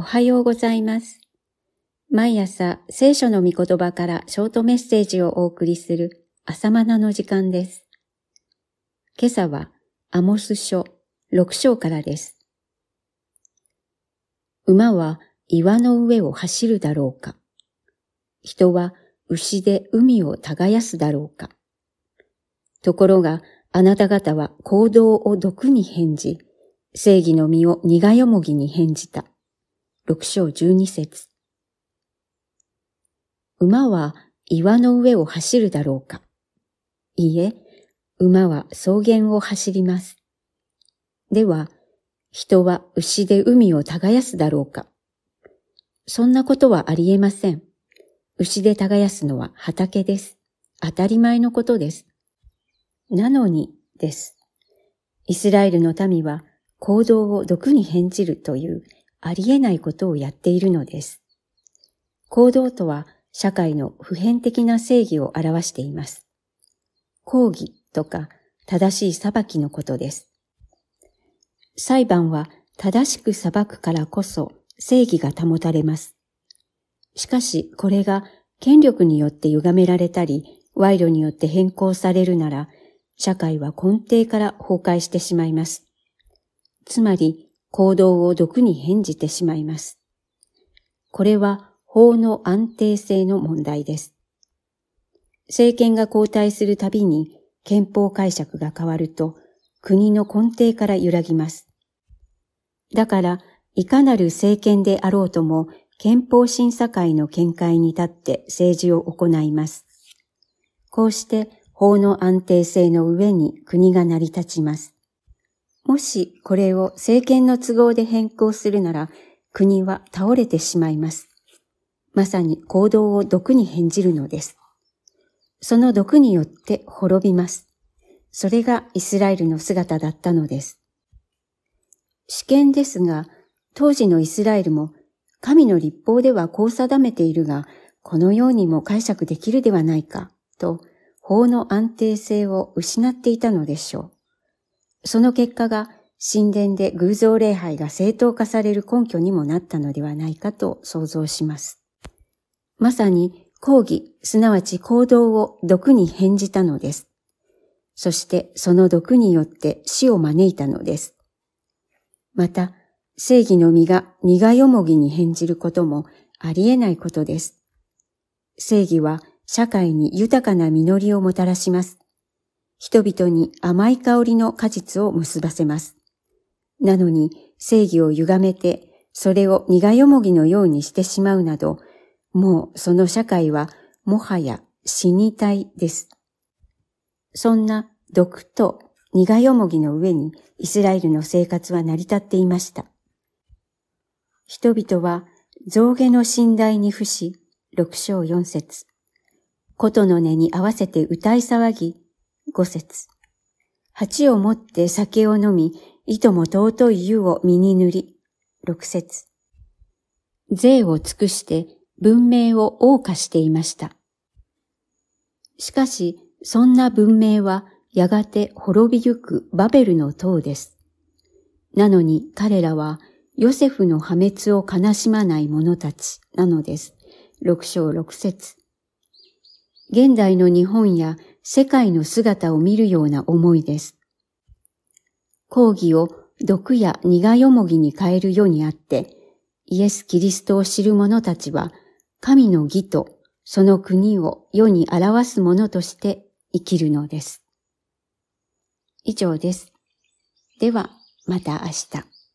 おはようございます。毎朝聖書の御言葉からショートメッセージをお送りする朝マナの時間です。今朝はアモス書6章からです。馬は岩の上を走るだろうか人は牛で海を耕すだろうかところがあなた方は行動を毒に返じ、正義の実を苦よもぎに返じた。六章十二節馬は岩の上を走るだろうかいいえ、馬は草原を走ります。では、人は牛で海を耕すだろうかそんなことはありえません。牛で耕すのは畑です。当たり前のことです。なのにです。イスラエルの民は行動を毒に返じるというありえないことをやっているのです。行動とは社会の普遍的な正義を表しています。抗議とか正しい裁きのことです。裁判は正しく裁くからこそ正義が保たれます。しかしこれが権力によって歪められたり、賄賂によって変更されるなら、社会は根底から崩壊してしまいます。つまり、行動を毒に返じてしまいます。これは法の安定性の問題です。政権が交代するたびに憲法解釈が変わると国の根底から揺らぎます。だから、いかなる政権であろうとも憲法審査会の見解に立って政治を行います。こうして法の安定性の上に国が成り立ちます。もしこれを政権の都合で変更するなら、国は倒れてしまいます。まさに行動を毒に返じるのです。その毒によって滅びます。それがイスラエルの姿だったのです。試験ですが、当時のイスラエルも神の立法ではこう定めているが、このようにも解釈できるではないか、と法の安定性を失っていたのでしょう。その結果が神殿で偶像礼拝が正当化される根拠にもなったのではないかと想像します。まさに抗議、すなわち行動を毒に返じたのです。そしてその毒によって死を招いたのです。また、正義の実が苦よもぎに返じることもありえないことです。正義は社会に豊かな実りをもたらします。人々に甘い香りの果実を結ばせます。なのに正義を歪めて、それを苦よもぎのようにしてしまうなど、もうその社会はもはや死に体です。そんな毒と苦よもぎの上にイスラエルの生活は成り立っていました。人々は象牙の寝台に伏し、六章四節。琴の音に合わせて歌い騒ぎ、五節。鉢を持って酒を飲み、糸も尊い湯を身に塗り、六節。税を尽くして文明を謳歌していました。しかし、そんな文明はやがて滅びゆくバベルの塔です。なのに彼らはヨセフの破滅を悲しまない者たちなのです。六章六節。現代の日本や世界の姿を見るような思いです。抗議を毒や苦よもぎに変える世にあって、イエス・キリストを知る者たちは、神の義とその国を世に表す者として生きるのです。以上です。では、また明日。